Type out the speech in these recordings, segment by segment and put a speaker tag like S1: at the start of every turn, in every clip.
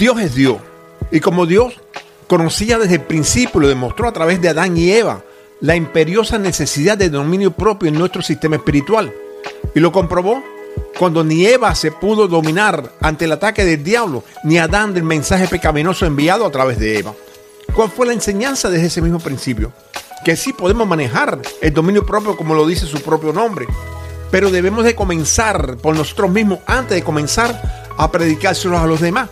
S1: Dios es Dios. Y como Dios conocía desde el principio, lo demostró a través de Adán y Eva, la imperiosa necesidad de dominio propio en nuestro sistema espiritual. Y lo comprobó cuando ni Eva se pudo dominar ante el ataque del diablo, ni Adán del mensaje pecaminoso enviado a través de Eva. ¿Cuál fue la enseñanza desde ese mismo principio? Que sí podemos manejar el dominio propio como lo dice su propio nombre, pero debemos de comenzar por nosotros mismos antes de comenzar a predicárselos a los demás.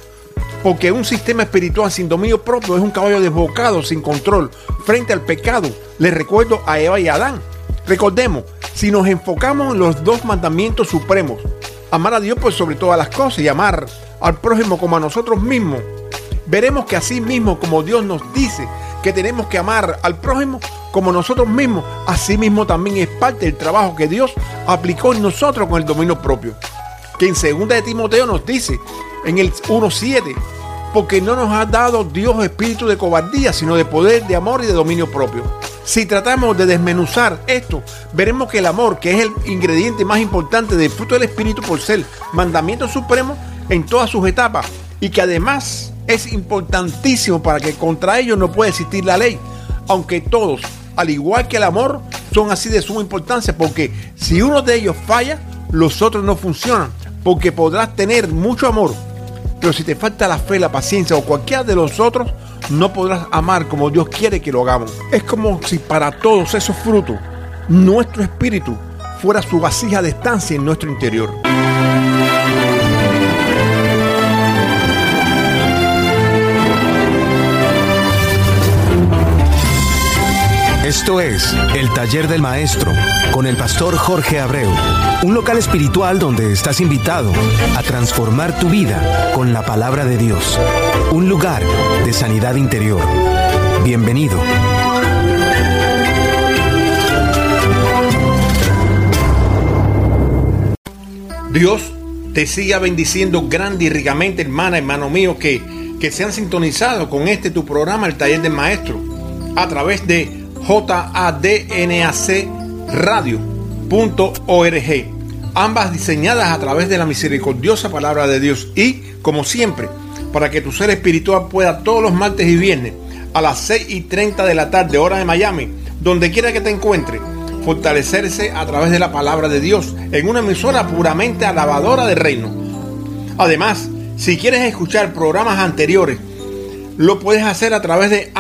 S1: Porque un sistema espiritual sin dominio propio es un caballo desbocado, sin control, frente al pecado. Les recuerdo a Eva y a Adán. Recordemos, si nos enfocamos en los dos mandamientos supremos, amar a Dios por sobre todas las cosas y amar al prójimo como a nosotros mismos, veremos que así mismo como Dios nos dice que tenemos que amar al prójimo como nosotros mismos, así mismo también es parte del trabajo que Dios aplicó en nosotros con el dominio propio. Que en 2 de Timoteo nos dice en el 1.7, porque no nos ha dado Dios espíritu de cobardía, sino de poder, de amor y de dominio propio. Si tratamos de desmenuzar esto, veremos que el amor, que es el ingrediente más importante del fruto del Espíritu por ser mandamiento supremo en todas sus etapas, y que además es importantísimo para que contra ellos no pueda existir la ley, aunque todos, al igual que el amor, son así de suma importancia, porque si uno de ellos falla, los otros no funcionan, porque podrás tener mucho amor, pero si te falta la fe, la paciencia o cualquiera de los otros, no podrás amar como Dios quiere que lo hagamos. Es como si para todos esos frutos, nuestro espíritu fuera su vasija de estancia en nuestro interior.
S2: Esto es El Taller del Maestro con el pastor Jorge Abreu, un local espiritual donde estás invitado a transformar tu vida con la palabra de Dios, un lugar de sanidad interior. Bienvenido.
S1: Dios te siga bendiciendo grande y ricamente, hermana, hermano mío, que, que se han sintonizado con este tu programa, El Taller del Maestro, a través de jadnacradio.org, ambas diseñadas a través de la misericordiosa palabra de Dios y, como siempre, para que tu ser espiritual pueda todos los martes y viernes a las 6 y 30 de la tarde, hora de Miami, donde quiera que te encuentres, fortalecerse a través de la palabra de Dios en una emisora puramente alabadora del reino. Además, si quieres escuchar programas anteriores, lo puedes hacer a través de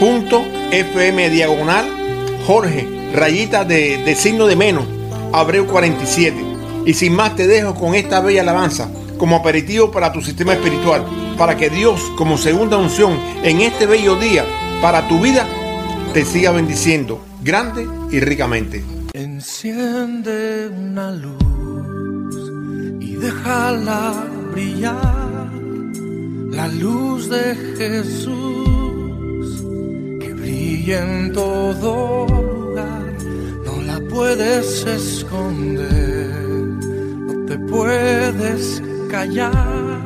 S1: Anchor.fm diagonal Jorge, rayita de, de signo de menos, Abreu 47. Y sin más te dejo con esta bella alabanza como aperitivo para tu sistema espiritual, para que Dios como segunda unción en este bello día para tu vida te siga bendiciendo grande y ricamente.
S3: Enciende una luz y déjala brillar, la luz de Jesús brilla en todo lugar, no la puedes esconder, no te puedes callar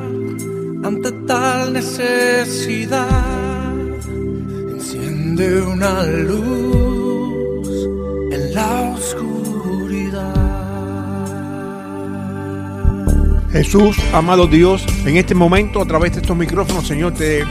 S3: ante tal necesidad. Enciende una luz
S1: Jesús, amado Dios, en este momento a través de estos micrófonos, Señor, te,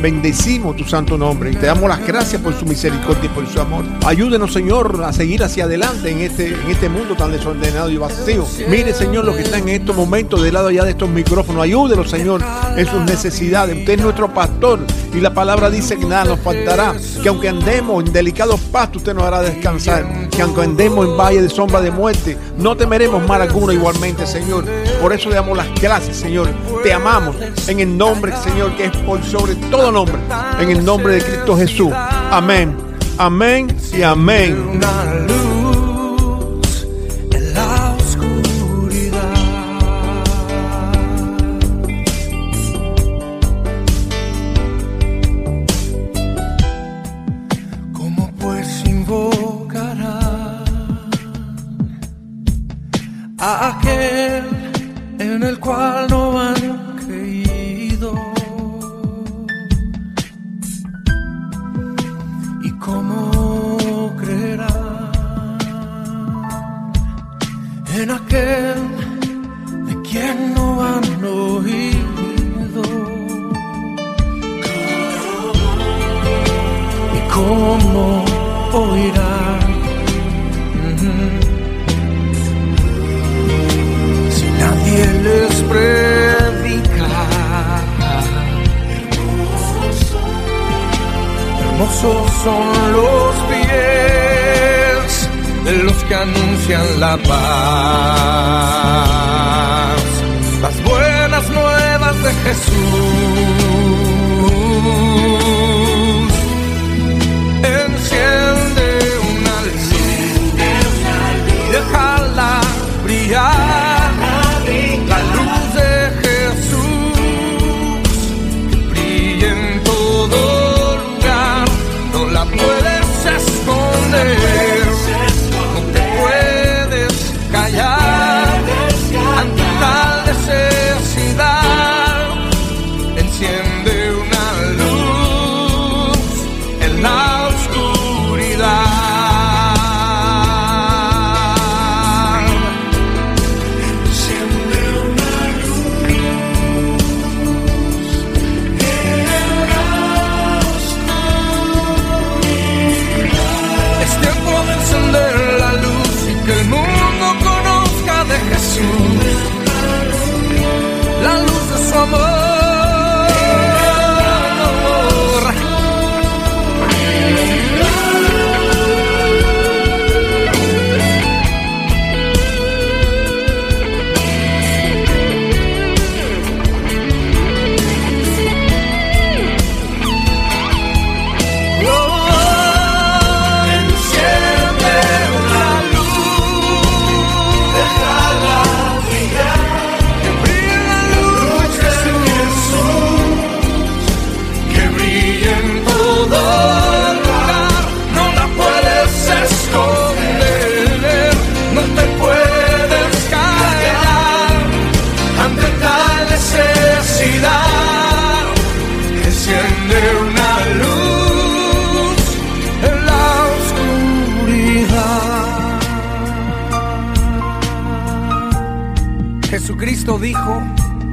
S1: bendecimos tu santo nombre y te damos las gracias por su misericordia y por su amor. Ayúdenos, Señor, a seguir hacia adelante en este, en este mundo tan desordenado y vacío. Mire, Señor, los que están en estos momentos del lado allá de estos micrófonos. Ayúdenos, Señor, en sus necesidades. Usted es nuestro pastor y la palabra dice que nada nos faltará. Que aunque andemos en delicados pastos, usted nos hará descansar. Que aunque andemos en valle de sombra de muerte, no temeremos mal alguno igualmente, Señor. Por eso le damos las gracias, Señor. Te amamos en el nombre, Señor, que es por sobre todo nombre. En el nombre de Cristo Jesús. Amén. Amén y amén.
S3: en el cual no han creído. ¿Y cómo creerán en aquel de quien no han oído? ¿Y cómo oirán? Hermosos son los pies de los que anuncian la paz, las buenas nuevas de Jesús.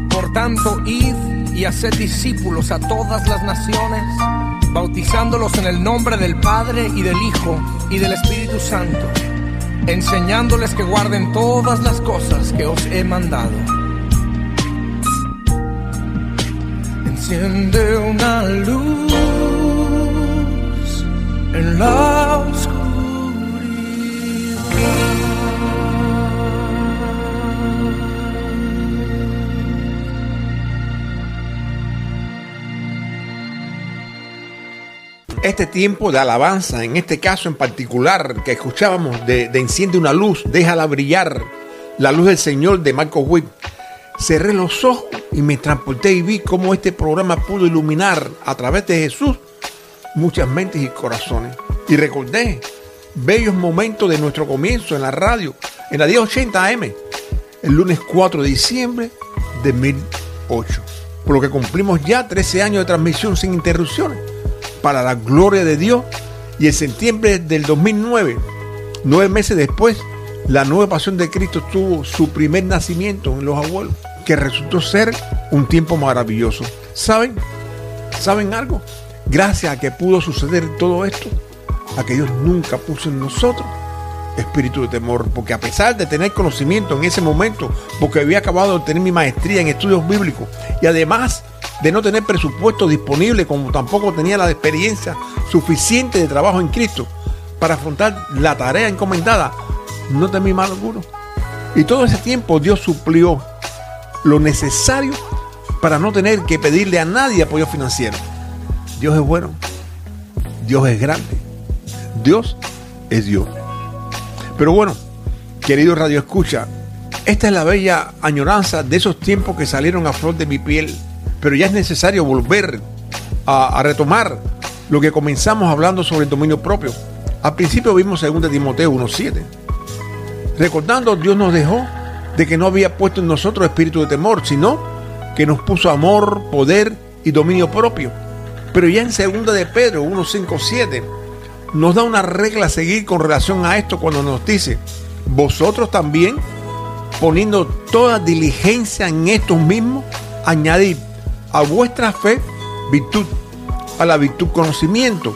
S3: Por tanto, id y haced discípulos a todas las naciones, bautizándolos en el nombre del Padre y del Hijo y del Espíritu Santo, enseñándoles que guarden todas las cosas que os he mandado. Enciende una luz en la
S1: Este tiempo de alabanza, en este caso en particular que escuchábamos de, de Enciende una luz, déjala brillar, la luz del Señor de Marco Witt, cerré los ojos y me transporté y vi cómo este programa pudo iluminar a través de Jesús muchas mentes y corazones. Y recordé bellos momentos de nuestro comienzo en la radio, en la 1080 AM, el lunes 4 de diciembre de 2008. Por lo que cumplimos ya 13 años de transmisión sin interrupciones para la gloria de Dios. Y en septiembre del 2009, nueve meses después, la nueva pasión de Cristo tuvo su primer nacimiento en los abuelos, que resultó ser un tiempo maravilloso. ¿Saben? ¿Saben algo? Gracias a que pudo suceder todo esto, a que Dios nunca puso en nosotros espíritu de temor, porque a pesar de tener conocimiento en ese momento, porque había acabado de tener mi maestría en estudios bíblicos y además de no tener presupuesto disponible, como tampoco tenía la experiencia suficiente de trabajo en Cristo para afrontar la tarea encomendada, no temí mal alguno. Y todo ese tiempo Dios suplió lo necesario para no tener que pedirle a nadie apoyo financiero. Dios es bueno, Dios es grande, Dios es Dios. Pero bueno, querido Radio Escucha, esta es la bella añoranza de esos tiempos que salieron a flor de mi piel, pero ya es necesario volver a, retomar lo que comenzamos hablando sobre el dominio propio. Al principio vimos 2 Timoteo 1.7. Recordando, Dios nos dejó de que no había puesto en nosotros espíritu de temor, sino que nos puso amor, poder y dominio propio. Pero ya en 2 de Pedro 1.5.7 nos da una regla a seguir con relación a esto cuando nos dice, vosotros también, poniendo toda diligencia en estos mismos, añadid a vuestra fe virtud, a la virtud conocimiento,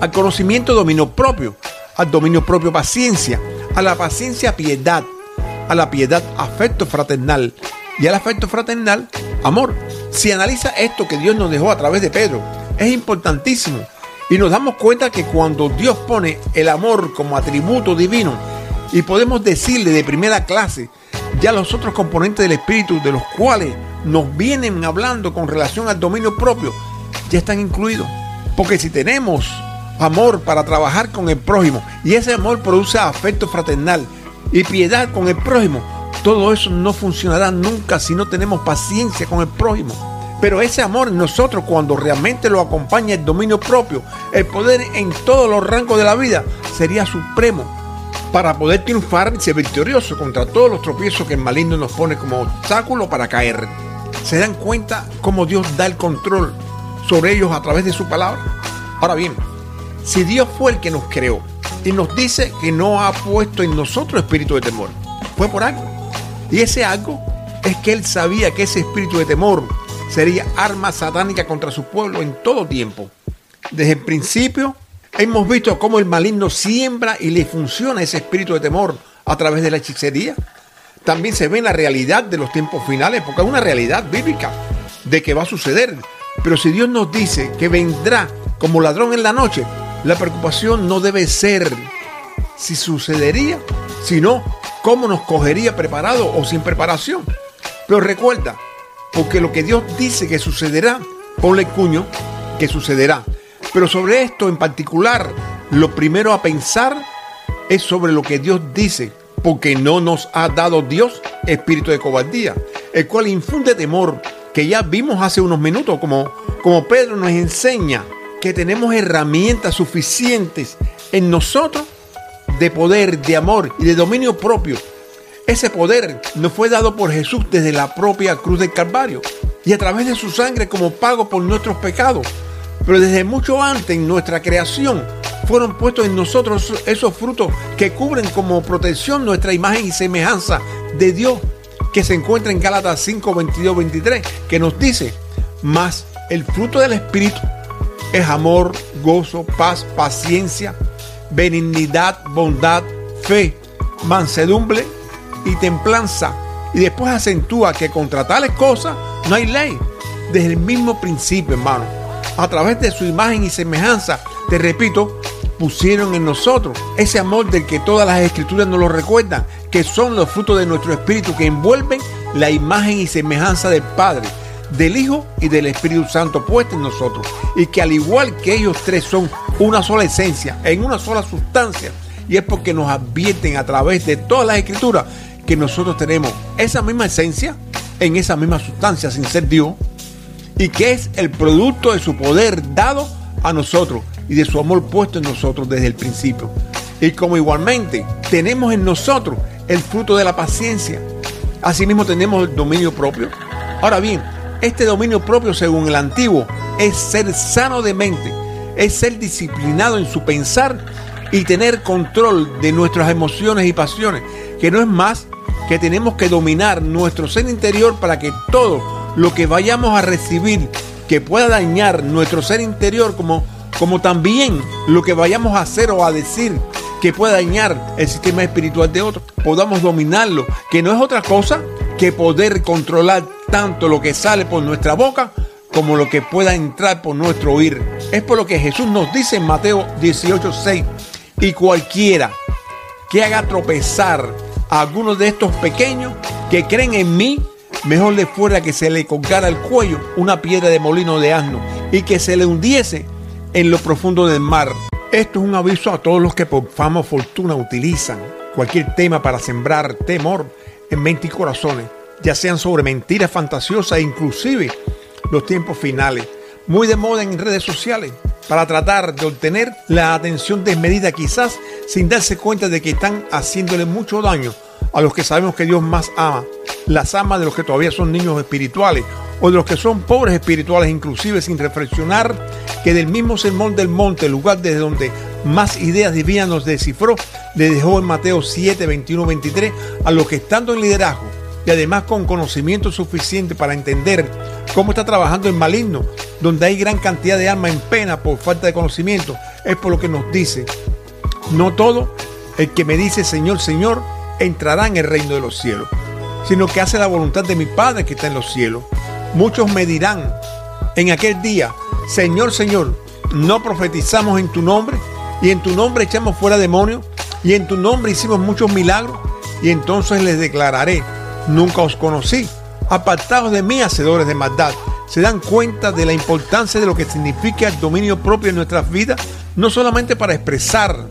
S1: Al conocimiento dominio propio, al dominio propio paciencia, a la paciencia piedad, a la piedad afecto fraternal y al afecto fraternal amor. Si analiza esto que Dios nos dejó a través de Pedro, es importantísimo. Y nos damos cuenta que cuando Dios pone el amor como atributo divino, y podemos decirle de primera clase, ya los otros componentes del espíritu de los cuales nos vienen hablando con relación al dominio propio, ya están incluidos. Porque si tenemos amor para trabajar con el prójimo y ese amor produce afecto fraternal y piedad con el prójimo, todo eso no funcionará nunca si no tenemos paciencia con el prójimo. Pero ese amor en nosotros, cuando realmente lo acompaña el dominio propio, el poder en todos los rangos de la vida, sería supremo para poder triunfar y ser victorioso contra todos los tropiezos que el maligno nos pone como obstáculo para caer. ¿Se dan cuenta cómo Dios da el control sobre ellos a través de su palabra? Ahora bien, si Dios fue el que nos creó y nos dice que no ha puesto en nosotros espíritu de temor, fue por algo. Y ese algo es que Él sabía que ese espíritu de temor sería arma satánica contra su pueblo en todo tiempo. Desde el principio hemos visto cómo el maligno siembra y le funciona ese espíritu de temor a través de la hechicería. También se ve en la realidad de los tiempos finales, porque es una realidad bíblica de que va a suceder. Pero si Dios nos dice que vendrá como ladrón en la noche, la preocupación no debe ser si sucedería, sino cómo nos cogería preparado o sin preparación. Pero recuerda, porque lo que Dios dice que sucederá, ponle cuño que sucederá. Pero sobre esto en particular, lo primero a pensar es sobre lo que Dios dice, porque no nos ha dado Dios espíritu de cobardía, el cual infunde temor, que ya vimos hace unos minutos, como, como Pedro nos enseña que tenemos herramientas suficientes en nosotros de poder, de amor y de dominio propio. Ese poder nos fue dado por Jesús desde la propia cruz del Calvario y a través de su sangre como pago por nuestros pecados. Pero desde mucho antes en nuestra creación fueron puestos en nosotros esos frutos que cubren como protección nuestra imagen y semejanza de Dios, que se encuentra en Gálatas 5, 22, 23, que nos dice, más el fruto del Espíritu es amor, gozo, paz, paciencia, benignidad, bondad, fe, mansedumbre y templanza. Y después acentúa que contra tales cosas no hay ley. Desde el mismo principio, hermano. A través de su imagen y semejanza, te repito, pusieron en nosotros ese amor del que todas las escrituras nos lo recuerdan, que son los frutos de nuestro espíritu que envuelven la imagen y semejanza del Padre del Hijo y del Espíritu Santo puesto en nosotros. Y que al igual que ellos tres son una sola esencia, en una sola sustancia. Y es porque nos advierten a través de todas las escrituras que nosotros tenemos esa misma esencia en esa misma sustancia sin ser Dios. Y que es el producto de su poder dado a nosotros y de su amor puesto en nosotros desde el principio. Y como igualmente tenemos en nosotros el fruto de la paciencia, asimismo tenemos el dominio propio. Ahora bien, este dominio propio, según el antiguo, es ser sano de mente, es ser disciplinado en su pensar y tener control de nuestras emociones y pasiones, que no es más que tenemos que dominar nuestro ser interior para que todo lo que vayamos a recibir que pueda dañar nuestro ser interior, como, como también lo que vayamos a hacer o a decir que pueda dañar el sistema espiritual de otros, podamos dominarlo, que no es otra cosa que poder controlar tanto lo que sale por nuestra boca como lo que pueda entrar por nuestro oír. Es por lo que Jesús nos dice en Mateo 18:6, y cualquiera que haga tropezar a algunos de estos pequeños que creen en mí, mejor le fuera que se le colgara al cuello una piedra de molino de asno y que se le hundiese en lo profundo del mar. Esto es un aviso a todos los que por fama o fortuna utilizan cualquier tema para sembrar temor en mente y corazones, ya sean sobre mentiras fantasiosas e inclusive los tiempos finales, muy de moda en redes sociales, para tratar de obtener la atención desmedida quizás sin darse cuenta de que están haciéndole mucho daño a los que sabemos que Dios más ama, las amas de los que todavía son niños espirituales o de los que son pobres espirituales inclusive sin reflexionar que del mismo sermón del monte, el lugar desde donde más ideas divinas nos descifró, le dejó en Mateo 7, 21, 23 a los que estando en liderazgo y además con conocimiento suficiente para entender cómo está trabajando el maligno, donde hay gran cantidad de almas en pena por falta de conocimiento, es por lo que nos dice, no todo el que me dice Señor, Señor, entrará en el reino de los cielos, sino que hace la voluntad de mi Padre que está en los cielos. Muchos me dirán en aquel día, Señor, Señor, no profetizamos en tu nombre y en tu nombre echamos fuera demonios y en tu nombre hicimos muchos milagros y entonces les declararé, nunca os conocí, apartados de mí, hacedores de maldad. ¿Se dan cuenta de la importancia de lo que significa el dominio propio en nuestras vidas? No solamente para expresar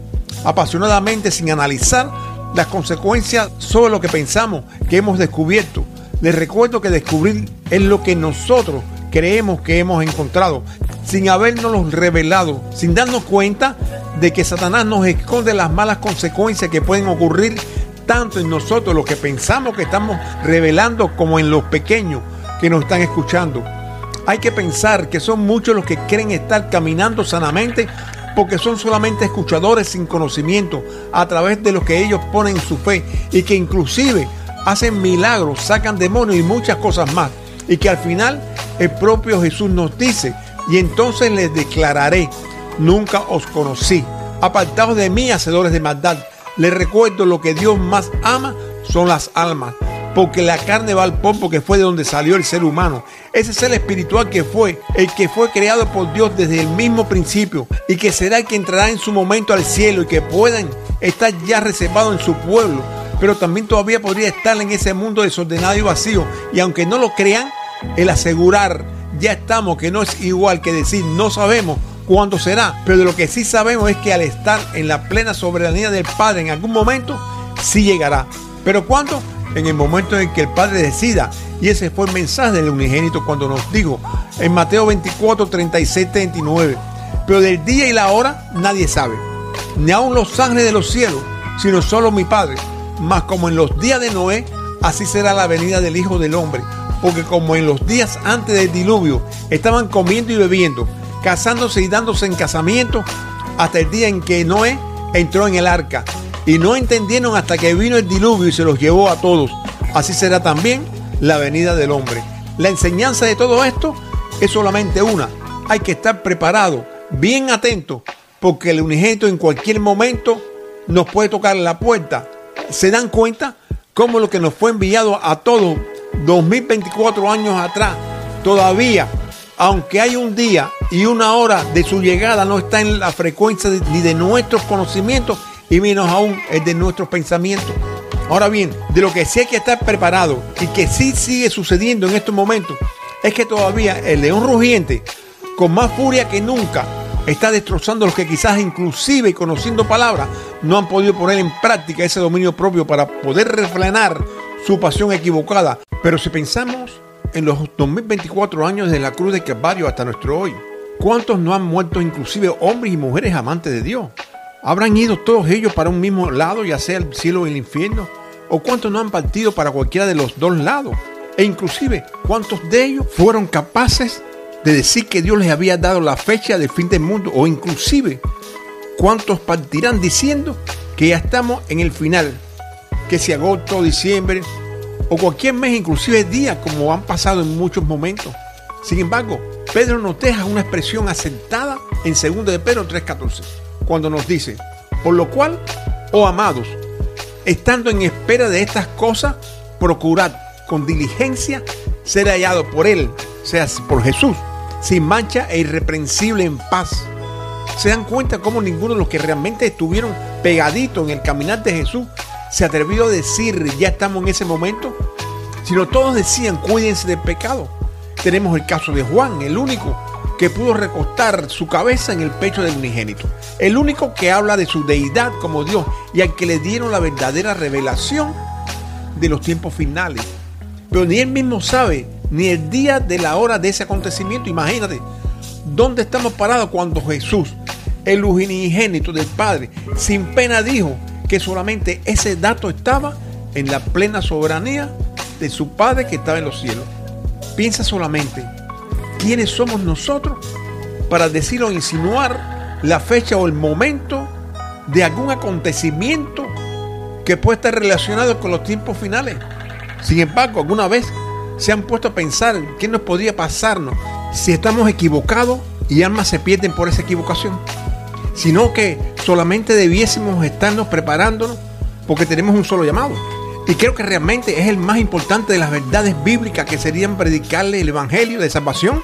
S1: apasionadamente sin analizar las consecuencias sobre lo que pensamos que hemos descubierto. Les recuerdo que descubrir es lo que nosotros creemos que hemos encontrado, sin habernos revelado, sin darnos cuenta de que Satanás nos esconde las malas consecuencias que pueden ocurrir tanto en nosotros, lo que pensamos que estamos revelando, como en los pequeños que nos están escuchando. Hay que pensar que son muchos los que creen estar caminando sanamente porque son solamente escuchadores sin conocimiento a través de lo que ellos ponen en su fe y que inclusive hacen milagros, sacan demonios y muchas cosas más. Y que al final el propio Jesús nos dice, y entonces les declararé, nunca os conocí, apartados de mí, hacedores de maldad. Les recuerdo lo que Dios más ama son las almas porque la carne va al polvo que fue de donde salió el ser humano. Ese ser espiritual que fue, el que fue creado por Dios desde el mismo principio y que será el que entrará en su momento al cielo y que puedan estar ya reservados en su pueblo, pero también todavía podría estar en ese mundo desordenado y vacío. Y aunque no lo crean, el asegurar ya estamos, que no es igual que decir no sabemos cuándo será, pero de lo que sí sabemos es que al estar en la plena soberanía del Padre en algún momento, sí llegará. Pero ¿cuándo? En el momento en que el Padre decida. Y ese fue el mensaje del unigénito cuando nos dijo en Mateo 24, 36, 39. Pero del día y la hora nadie sabe, ni aun los ángeles de los cielos, sino solo mi Padre. Mas como en los días de Noé, así será la venida del Hijo del Hombre. Porque como en los días antes del diluvio estaban comiendo y bebiendo, casándose y dándose en casamiento, hasta el día en que Noé entró en el arca y no entendieron hasta que vino el diluvio y se los llevó a todos. Así será también la venida del hombre. La enseñanza de todo esto es solamente una. Hay que estar preparado, bien atento, porque el unigénito en cualquier momento nos puede tocar la puerta. ¿Se dan cuenta cómo lo que nos fue enviado a todos 2024 años atrás, todavía, aunque hay un día y una hora de su llegada, no está en la frecuencia ni de nuestros conocimientos, y menos aún el de nuestros pensamientos. Ahora bien, de lo que sí hay que estar preparado y que sí sigue sucediendo en estos momentos, es que todavía el león rugiente, con más furia que nunca, está destrozando los que quizás inclusive conociendo palabras no han podido poner en práctica ese dominio propio para poder refrenar su pasión equivocada. Pero si pensamos en los 2024 años de la cruz de Calvario hasta nuestro hoy, ¿cuántos no han muerto inclusive hombres y mujeres amantes de Dios? ¿Habrán ido todos ellos para un mismo lado, ya sea el cielo o el infierno? ¿O cuántos no han partido para cualquiera de los dos lados? E inclusive, ¿cuántos de ellos fueron capaces de decir que Dios les había dado la fecha del fin del mundo? O inclusive, ¿cuántos partirán diciendo que ya estamos en el final? Que si agosto, diciembre o cualquier mes, inclusive día, como han pasado en muchos momentos. Sin embargo, Pedro nos deja una expresión asentada en 2 de Pedro 3.14 cuando nos dice, por lo cual, oh amados, estando en espera de estas cosas, procurad con diligencia ser hallado por Él, sea por Jesús, sin mancha e irreprensible en paz. ¿Se dan cuenta cómo ninguno de los que realmente estuvieron pegaditos en el caminar de Jesús se atrevió a decir, ya estamos en ese momento? Sino todos decían, cuídense del pecado. Tenemos el caso de Juan, el único que pudo recostar su cabeza en el pecho del unigénito. El único que habla de su deidad como Dios y al que le dieron la verdadera revelación de los tiempos finales. Pero ni él mismo sabe ni el día de la hora de ese acontecimiento. Imagínate, ¿dónde estamos parados cuando Jesús, el unigénito del Padre, sin pena dijo que solamente ese dato estaba en la plena soberanía de su Padre que estaba en los cielos? Piensa solamente ¿quiénes somos nosotros para decir o insinuar la fecha o el momento de algún acontecimiento que puede estar relacionado con los tiempos finales? Sin embargo, alguna vez se han puesto a pensar qué nos podría pasarnos si estamos equivocados y almas se pierden por esa equivocación. sino que solamente debiésemos estarnos preparándonos porque tenemos un solo llamado. Y creo que realmente es el más importante de las verdades bíblicas que serían predicarle el Evangelio de salvación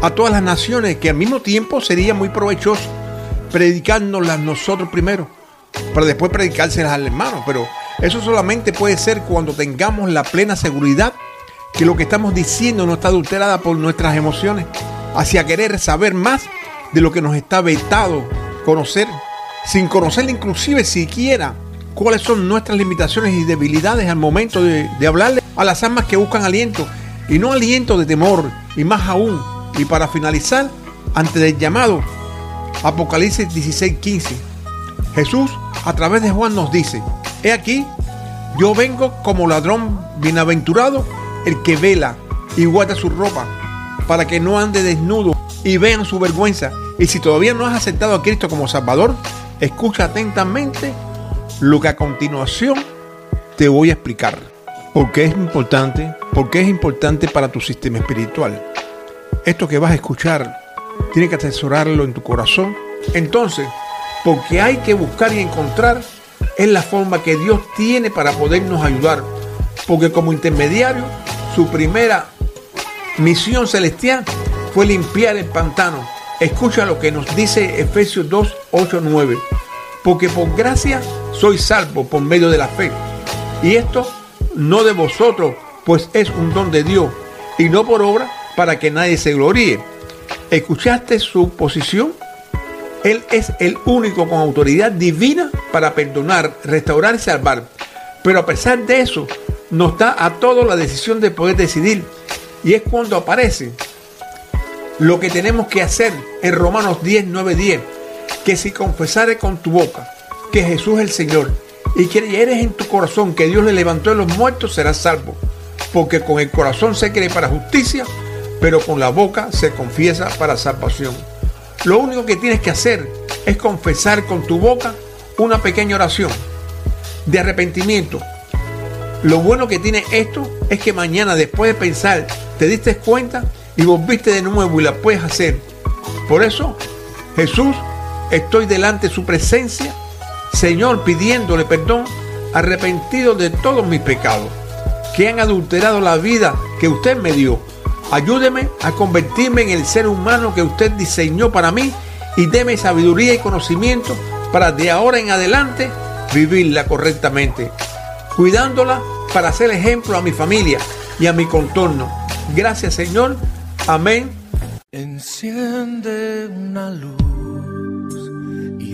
S1: a todas las naciones, que al mismo tiempo sería muy provechoso predicándolas nosotros primero, para después predicárselas al hermano. Pero eso solamente puede ser cuando tengamos la plena seguridad que lo que estamos diciendo no está adulterada por nuestras emociones, hacia querer saber más de lo que nos está vetado conocer, sin conocer inclusive siquiera cuáles son nuestras limitaciones y debilidades al momento de, hablarle a las almas que buscan aliento, y no aliento de temor, y más aún. Y para finalizar, antes del llamado, Apocalipsis 16:15, Jesús a través de Juan nos dice, he aquí, yo vengo como ladrón bienaventurado, el que vela y guarda su ropa, para que no ande desnudo y vean su vergüenza. Y si todavía no has aceptado a Cristo como Salvador, escucha atentamente lo que a continuación te voy a explicar. ¿Por qué es importante? ¿Por qué es importante para tu sistema espiritual? Esto que vas a escuchar, tienes que asesorarlo en tu corazón. Entonces, porque hay que buscar y encontrar es la forma que Dios tiene para podernos ayudar. Porque como intermediario, su primera misión celestial fue limpiar el pantano. Escucha lo que nos dice Efesios 2, 8, 9. Porque por gracia soy salvo por medio de la fe. Y esto no de vosotros, pues es un don de Dios, y no por obra para que nadie se gloríe. ¿Escuchaste su posición? Él es el único con autoridad divina para perdonar, restaurar y salvar. Pero a pesar de eso, nos da a todos la decisión de poder decidir. Y es cuando aparece lo que tenemos que hacer en Romanos 10, 9, 10. Que si confesares con tu boca que Jesús es el Señor y que eres en tu corazón que Dios le levantó de los muertos, serás salvo. Porque con el corazón se cree para justicia, pero con la boca se confiesa para salvación. Lo único que tienes que hacer es confesar con tu boca una pequeña oración de arrepentimiento. Lo bueno que tiene esto es que mañana después de pensar te diste cuenta y volviste de nuevo y la puedes hacer. Por eso, Jesús, estoy delante de su presencia Señor, pidiéndole perdón, arrepentido de todos mis pecados, que han adulterado la vida que usted me dio. Ayúdeme a convertirme en el ser humano que usted diseñó para mí y deme sabiduría y conocimiento para de ahora en adelante vivirla correctamente, cuidándola para ser ejemplo a mi familia y a mi contorno. Gracias Señor. Amén.
S3: Enciende una luz